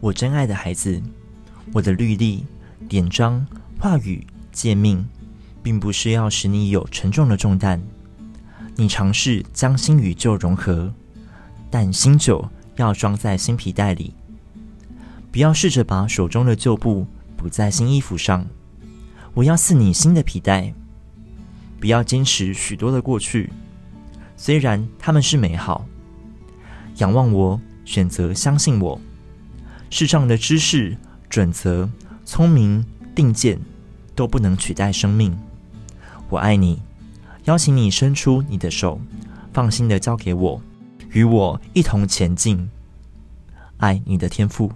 我真爱的孩子，我的律例、典章、话语、诫命，并不是要使你有沉重的重担。你尝试将新与旧融合，但新酒要装在新皮袋里。不要试着把手中的旧布补在新衣服上。我要赐你新的皮带。不要坚持许多的过去，虽然他们是美好。仰望我，选择相信我。世上的知识、准则、聪明、定见，都不能取代生命。我爱你，邀请你伸出你的手，放心的交给我，与我一同前进。爱你的天赋。